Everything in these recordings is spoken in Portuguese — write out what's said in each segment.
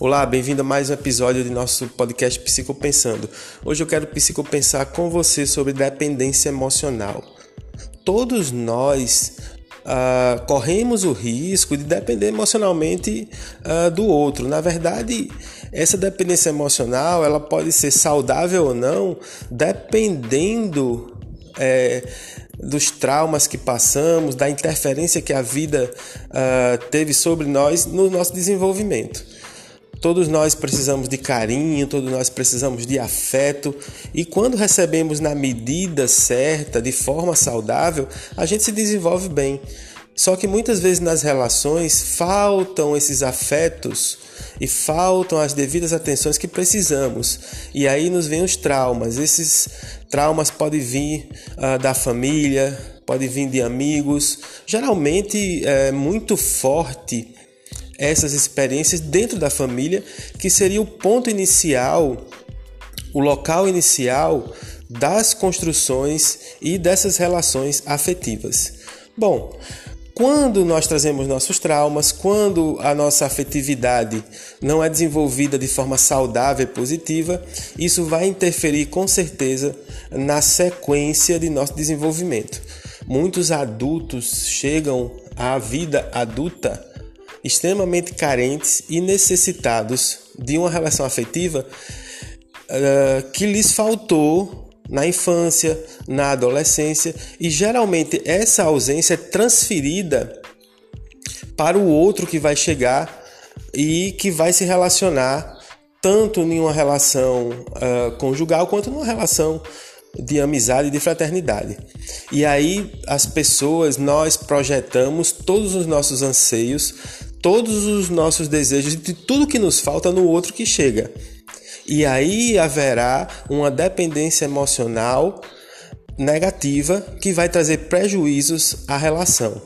Olá, bem-vindo a mais um episódio de nosso podcast Psicopensando. Hoje eu quero psicopensar com você sobre dependência emocional. Todos nós uh, corremos o risco de depender emocionalmente uh, do outro. Na verdade, essa dependência emocional ela pode ser saudável ou não, dependendo é, dos traumas que passamos, da interferência que a vida uh, teve sobre nós no nosso desenvolvimento. Todos nós precisamos de carinho, todos nós precisamos de afeto, e quando recebemos na medida certa, de forma saudável, a gente se desenvolve bem. Só que muitas vezes nas relações faltam esses afetos e faltam as devidas atenções que precisamos. E aí nos vêm os traumas. Esses traumas podem vir uh, da família, podem vir de amigos. Geralmente é muito forte essas experiências dentro da família, que seria o ponto inicial, o local inicial das construções e dessas relações afetivas. Bom, quando nós trazemos nossos traumas, quando a nossa afetividade não é desenvolvida de forma saudável e positiva, isso vai interferir com certeza na sequência de nosso desenvolvimento. Muitos adultos chegam à vida adulta extremamente carentes e necessitados de uma relação afetiva uh, que lhes faltou na infância, na adolescência, e geralmente essa ausência é transferida para o outro que vai chegar e que vai se relacionar tanto em uma relação uh, conjugal quanto numa relação de amizade e de fraternidade. E aí as pessoas, nós projetamos todos os nossos anseios, todos os nossos desejos de tudo que nos falta no outro que chega. E aí haverá uma dependência emocional negativa que vai trazer prejuízos à relação.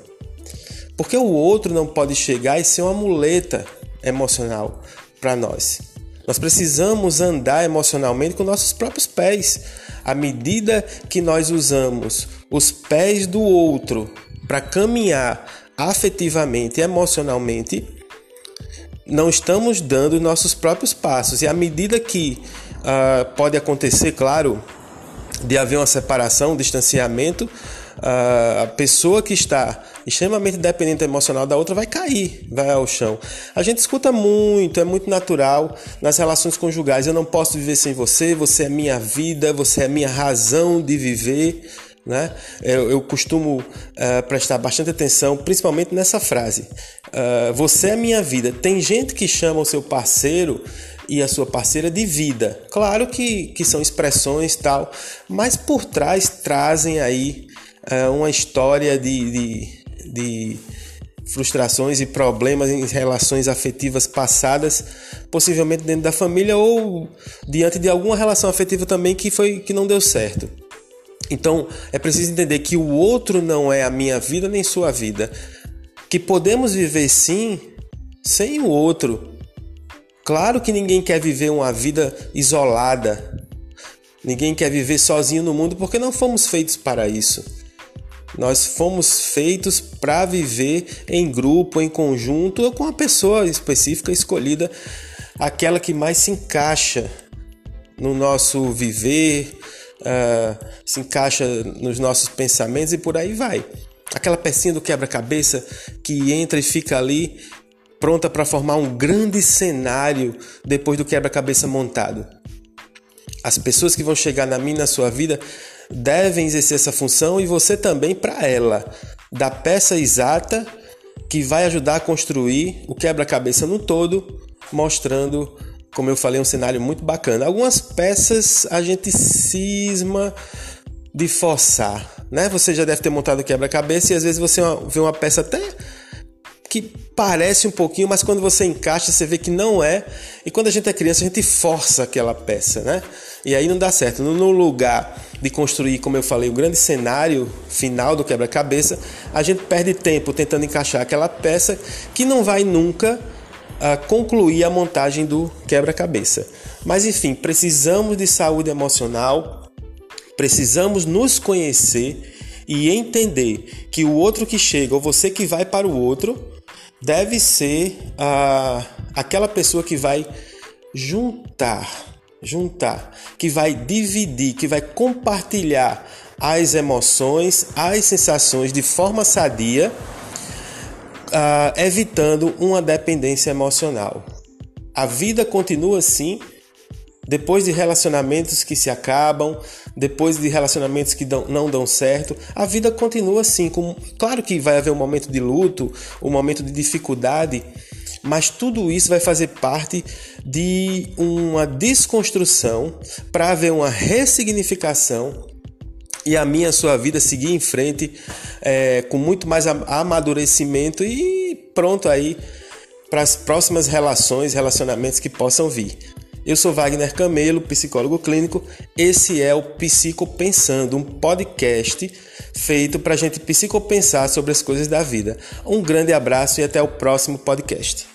Porque o outro não pode chegar e ser uma muleta emocional para nós. Nós precisamos andar emocionalmente com nossos próprios pés. À medida que nós usamos os pés do outro para caminhar afetivamente emocionalmente, não estamos dando nossos próprios passos. E à medida que uh, pode acontecer, claro, de haver uma separação, um distanciamento, uh, a pessoa que está extremamente dependente emocional da outra vai cair, vai ao chão. A gente escuta muito, é muito natural nas relações conjugais. Eu não posso viver sem você, você é minha vida, você é minha razão de viver. Né? Eu, eu costumo uh, prestar bastante atenção, principalmente nessa frase: uh, Você é minha vida. Tem gente que chama o seu parceiro e a sua parceira de vida. Claro que, que são expressões tal, mas por trás trazem aí uh, uma história de, de, de frustrações e problemas em relações afetivas passadas, possivelmente dentro da família ou diante de alguma relação afetiva também que foi que não deu certo. Então é preciso entender que o outro não é a minha vida nem sua vida. Que podemos viver sim sem o outro. Claro que ninguém quer viver uma vida isolada. Ninguém quer viver sozinho no mundo porque não fomos feitos para isso. Nós fomos feitos para viver em grupo, em conjunto ou com uma pessoa específica escolhida, aquela que mais se encaixa no nosso viver, uh, se encaixa nos nossos pensamentos e por aí vai. Aquela pecinha do quebra-cabeça que entra e fica ali pronta para formar um grande cenário depois do quebra-cabeça montado. As pessoas que vão chegar na minha na sua vida devem exercer essa função e você também para ela, da peça exata que vai ajudar a construir o quebra-cabeça no todo, mostrando como eu falei, um cenário muito bacana. Algumas peças a gente cisma de forçar, né? Você já deve ter montado quebra-cabeça e às vezes você vê uma peça até que parece um pouquinho, mas quando você encaixa, você vê que não é. E quando a gente é criança, a gente força aquela peça, né? E aí não dá certo. No lugar de construir, como eu falei, o grande cenário final do quebra-cabeça, a gente perde tempo tentando encaixar aquela peça que não vai nunca concluir a montagem do quebra-cabeça. Mas enfim, precisamos de saúde emocional, precisamos nos conhecer e entender que o outro que chega ou você que vai para o outro deve ser a, aquela pessoa que vai juntar, juntar, que vai dividir, que vai compartilhar as emoções, as sensações de forma sadia, evitando uma dependência emocional. A vida continua assim, depois de relacionamentos que se acabam, depois de relacionamentos que dão, não dão certo, a vida continua assim. Com, claro que vai haver um momento de luto, um momento de dificuldade, mas tudo isso vai fazer parte de uma desconstrução para haver uma ressignificação e a minha a sua vida seguir em frente é, com muito mais amadurecimento e pronto aí para as próximas relações, relacionamentos que possam vir. Eu sou Wagner Camelo, psicólogo clínico. Esse é o Psicopensando, um podcast feito para a gente psicopensar sobre as coisas da vida. Um grande abraço e até o próximo podcast.